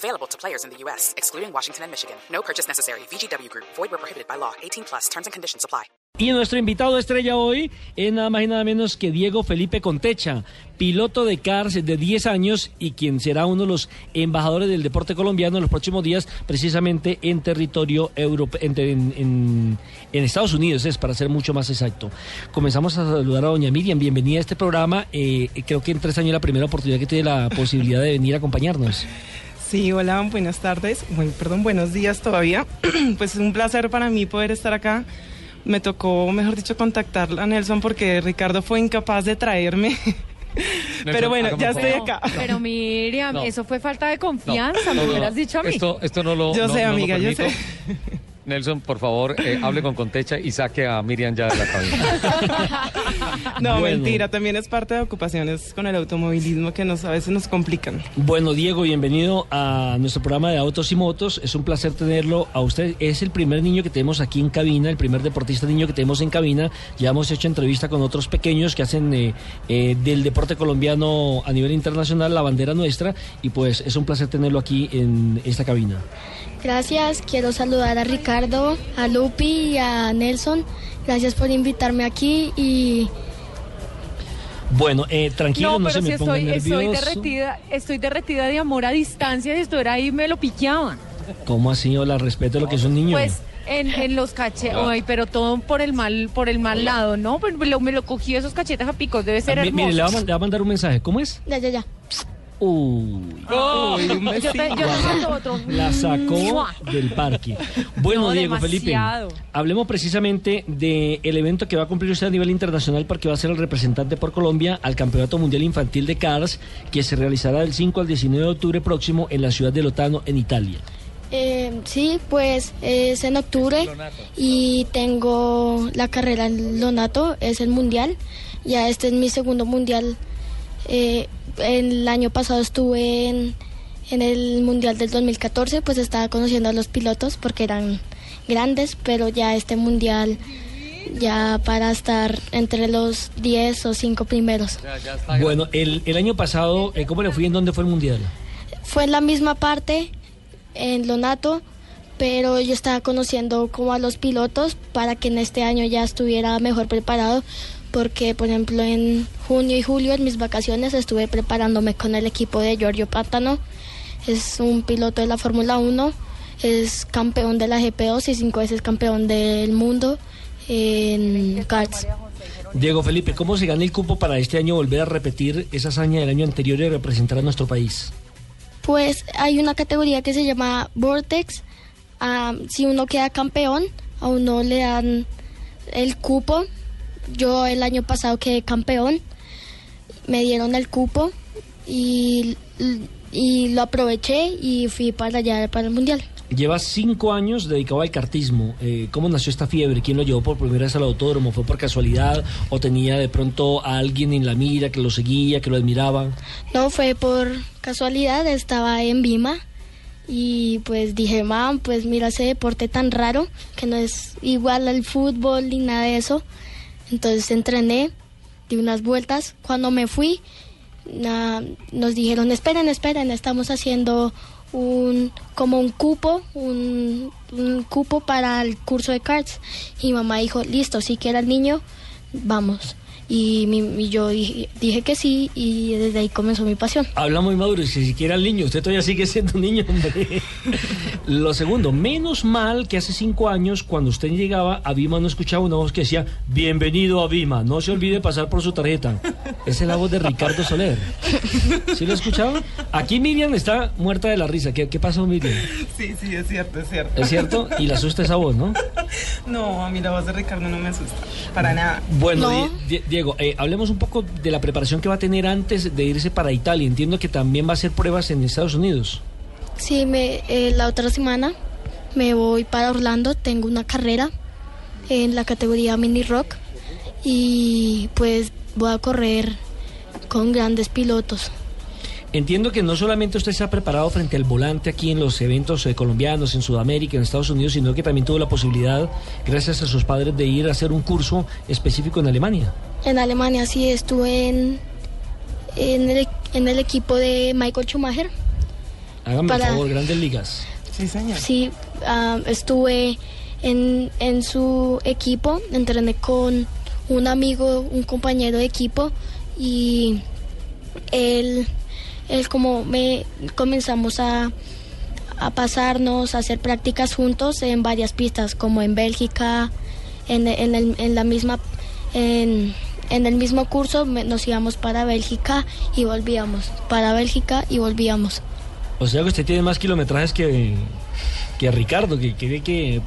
Available to players in the U.S., excluding Washington and Michigan. No purchase necessary. VGW Group. Void where prohibited by law. 18 plus. Terms and conditions apply. Y nuestro invitado estrella hoy es nada más y nada menos que Diego Felipe Contecha, piloto de cars de 10 años y quien será uno de los embajadores del deporte colombiano en los próximos días, precisamente en territorio europeo, en, en, en, Estados Unidos, es para ser mucho más exacto. Comenzamos a saludar a doña Miriam, bienvenida a este programa. Eh, creo que en tres años la primera oportunidad que tiene la posibilidad de venir a acompañarnos. Sí, hola, buenas tardes. Bueno, perdón, buenos días todavía. pues es un placer para mí poder estar acá me tocó, mejor dicho, contactar a Nelson porque Ricardo fue incapaz de traerme. pero bueno, ya estoy acá. Pero Miriam, eso fue falta de confianza, me hubieras dicho a mí. Esto, esto no lo. Yo sé, amiga, yo sé. Nelson, por favor, eh, hable con Contecha y saque a Miriam ya de la cabina. no, mentira, también es parte de ocupaciones con el automovilismo que nos, a veces nos complican. Bueno, Diego, bienvenido a nuestro programa de Autos y Motos. Es un placer tenerlo a usted. Es el primer niño que tenemos aquí en cabina, el primer deportista niño que tenemos en cabina. Ya hemos hecho entrevista con otros pequeños que hacen eh, eh, del deporte colombiano a nivel internacional la bandera nuestra y pues es un placer tenerlo aquí en esta cabina. Gracias, quiero saludar a Ricardo, a Lupi y a Nelson. Gracias por invitarme aquí y... Bueno, eh, tranquilo, no, pero si estoy, estoy derretida, estoy derretida de amor a distancia, si esto era ahí me lo piqueaban. ¿Cómo así? Hola, respeto lo que es un niño. Pues en, en los cachetes, ay, pero todo por el mal, por el mal lado, ¿no? Pues me lo cogí esos cachetes a picos, debe ser hermoso. Mire, le va, a, mandar un mensaje, ¿cómo es? Ya, ya, ya. Uy, la sacó del parque. Bueno, Diego Felipe, hablemos precisamente del evento que va a cumplir usted a nivel internacional porque va a ser el representante por Colombia al Campeonato Mundial Infantil de Cars que se realizará del 5 al 19 de octubre próximo en la ciudad de Lotano, en Italia. Eh, sí, pues es en octubre y tengo la carrera en Lonato, es el mundial. Ya este es mi segundo mundial. Eh, el año pasado estuve en, el Mundial del 2014, pues estaba conociendo a los pilotos porque eran grandes, pero ya este Mundial ya para estar entre los 10 o 5 primeros. bueno, el, el, año pasado, eh, ¿cómo le fui? ¿En dónde fue el Mundial? Fue en la misma parte, en Lonato, pero yo estaba conociendo como a los pilotos para que en este año ya estuviera mejor preparado porque por ejemplo en junio y julio en mis vacaciones estuve preparándome con el equipo de Giorgio Pátano, es un piloto de la Fórmula 1, es campeón de la GP2 y cinco veces campeón del mundo en karts. Diego Felipe, ¿cómo se gana el cupo para este año volver a repetir esa hazaña del año anterior y representar a nuestro país? Pues hay una categoría que se llama Vortex. Ah, si uno queda campeón, a uno le dan el cupo yo el año pasado quedé campeón, me dieron el cupo y, y lo aproveché y fui para allá para el mundial. Lleva cinco años dedicado al cartismo. Eh, ¿Cómo nació esta fiebre? ¿Quién lo llevó por primera vez al autódromo? ¿Fue por casualidad o tenía de pronto a alguien en la mira que lo seguía, que lo admiraba? No, fue por casualidad. Estaba en Vima y pues dije, mam, pues mira ese deporte tan raro que no es igual al fútbol ni nada de eso. Entonces entrené, di unas vueltas. Cuando me fui, nos dijeron, esperen, esperen, estamos haciendo un como un cupo, un, cupo para el curso de cards. Y mamá dijo, listo, si quiere el niño, vamos. Y, yo dije, que sí y desde ahí comenzó mi pasión. Habla muy maduro, si siquiera el niño, usted todavía sigue siendo un niño, hombre. Lo segundo, menos mal que hace cinco años, cuando usted llegaba a Vima, no escuchaba una voz que decía, bienvenido a Vima, no se olvide pasar por su tarjeta. Esa es la voz de Ricardo Soler. ¿Sí lo escuchaba? Aquí Miriam está muerta de la risa. ¿Qué, qué pasó, Miriam? Sí, sí, es cierto, es cierto. ¿Es cierto? Y le asusta esa voz, ¿no? No, a mí la voz de Ricardo no me asusta, para nada. Bueno, Diego, eh, hablemos un poco de la preparación que va a tener antes de irse para Italia. Entiendo que también va a hacer pruebas en Estados Unidos. Sí, me, eh, la otra semana me voy para Orlando, tengo una carrera en la categoría mini rock y pues voy a correr con grandes pilotos. Entiendo que no solamente usted se ha preparado frente al volante aquí en los eventos eh, colombianos, en Sudamérica, en Estados Unidos, sino que también tuvo la posibilidad, gracias a sus padres, de ir a hacer un curso específico en Alemania. En Alemania sí estuve en, en, el, en el equipo de Michael Schumacher. Hágame Para- por favor, grandes ligas. Sí, señor. Sí, ah, estuve en, en su equipo, entrené con un amigo, un compañero de equipo y él, él como me comenzamos a, a pasarnos, a hacer prácticas juntos en varias pistas, como en Bélgica, en, en, el, en la misma, en, en el mismo curso nos íbamos para Bélgica y volvíamos, para Bélgica y volvíamos. O sea que usted tiene más kilometrajes que, que Ricardo, que cree que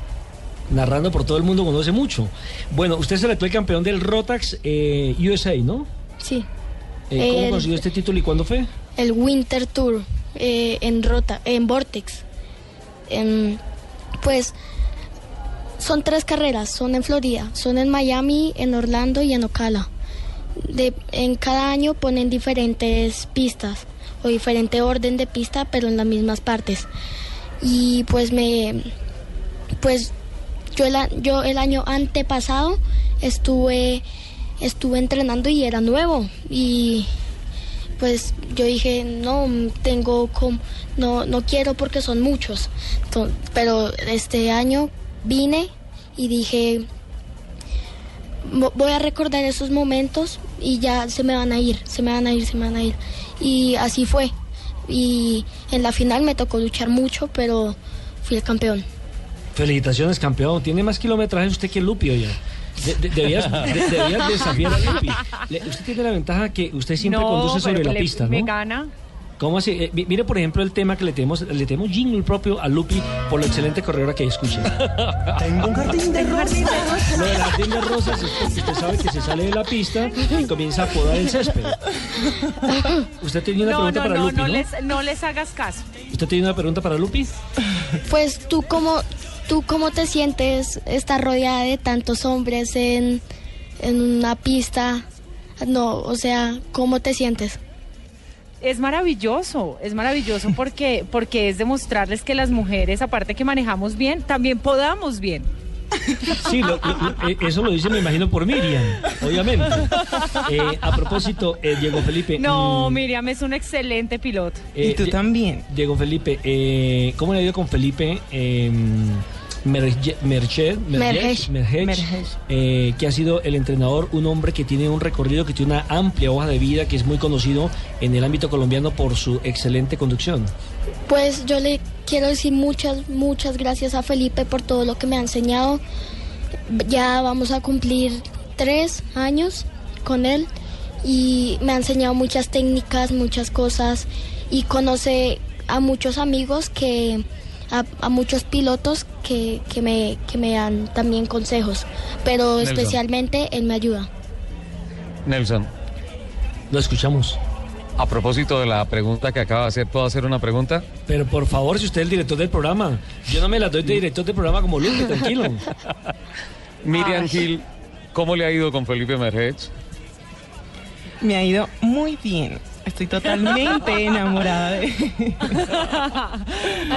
narrando por todo el mundo conoce mucho. Bueno, usted es el actual campeón del Rotax eh, USA, ¿no? Sí. Eh, ¿Cómo El- consiguió este título y cuándo fue? el Winter Tour eh, en Rota, en Vortex. Em, pues son tres carreras, son en Florida, son en Miami, en Orlando y en Ocala. En cada año ponen diferentes pistas o diferente orden de pista, pero en las mismas partes. Y pues me, pues yo el, yo el año antepasado estuve, estuve entrenando y era nuevo y pues yo dije no tengo com- no no quiero porque son muchos pero este año vine y dije "Vo- voy a recordar esos momentos y ya se me van a ir se me van a ir se me van a ir y así fue y en la final me tocó luchar mucho pero fui el campeón Felicitaciones, campeón. Tiene más kilometrajes usted que Lupi, oye. De- de- debías, de- debías desafiar a Lupi. Le- usted tiene la ventaja que usted siempre No, conduce sobre la le- pista, Me ¿no? gana. ¿Cómo así? Eh, mi- mire, por ejemplo, el tema que le tenemos, le tenemos jingle propio a Lupi por la excelente corredora que escuche. Tengo un jardín de rosas. Lo de las jardín de rosas es porque usted sabe que se sale de la pista y comienza a podar el césped. Usted tiene una No, pregunta no, para no, Lupi, no, ¿no? les, no les hagas caso. ¿Usted tiene una pregunta para Lupi? Pues tú cómo, tú cómo te sientes estar rodeada de tantos hombres en, en una pista. No, o sea, ¿cómo te sientes? Es maravilloso, es maravilloso porque, porque es demostrarles que las mujeres, aparte que manejamos bien, también podamos bien. Sí, lo- lo- lo- eh, eso lo dice, me imagino, por Miriam, obviamente. Eh, a propósito, eh, Diego Felipe. No, mm, Miriam es un excelente piloto. eh, y tú también. Diego Felipe, eh, ¿cómo le ha ido con Felipe? Eh, Merge- eh, que ha sido el entrenador, un hombre que tiene un recorrido, que tiene una amplia hoja de vida, que es muy conocido en el ámbito colombiano por su excelente conducción. Pues yo le quiero decir muchas, muchas gracias a Felipe por todo lo que me ha enseñado. Ya vamos a cumplir tres años con él y me ha enseñado muchas técnicas, muchas cosas y conoce a muchos amigos que a, a muchos pilotos que, que me, que me dan también consejos, pero Nelson. especialmente él me ayuda. Nelson, Lo escuchamos. a propósito de la pregunta que acaba de hacer, ¿puedo hacer una pregunta? Pero por favor, si usted es el director del programa, yo no me la doy de director del programa como Lupe, tranquilo. Miriam Gil, ¿cómo le ha ido con Felipe Mergech? Me ha ido muy bien. Estoy totalmente enamorada de Ah,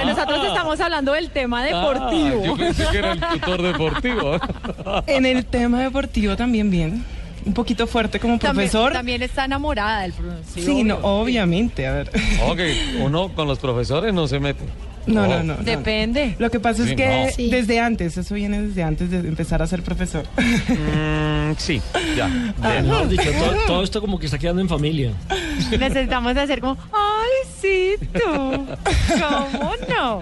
Nosotros estamos hablando del tema deportivo. Ah, yo pensé que era el tutor deportivo. En el tema deportivo también bien. Un poquito fuerte como profesor. También, está enamorada del pro- sí, no, obviamente, a ver. Ok, uno con los profesores no se mete. No, Oh. no, no. no. Depende. Lo que pasa Sí, es que no. Sí. desde antes, eso viene desde antes de empezar a ser profesor. Mm, sí, ya. Dicho, todo, todo esto como que está quedando en familia. Necesitamos hacer como, ay, sí, tú. ¿Cómo no?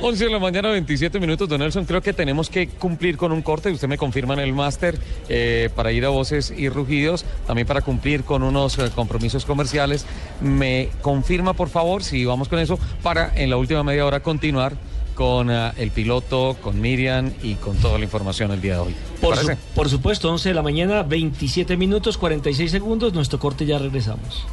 11 de la mañana, 27 minutos, don Nelson. Creo que tenemos que cumplir con un corte. Usted me confirma en el máster eh, para ir a voces y rugidos, también para cumplir con unos eh, compromisos comerciales. Me confirma, por favor, si vamos con eso, para en la última media hora continuar con eh, el piloto, con Miriam y con toda la información el día de hoy. ¿Te Por, su- por supuesto, 11 de la mañana, 27 minutos, 46 segundos, nuestro corte ya regresamos.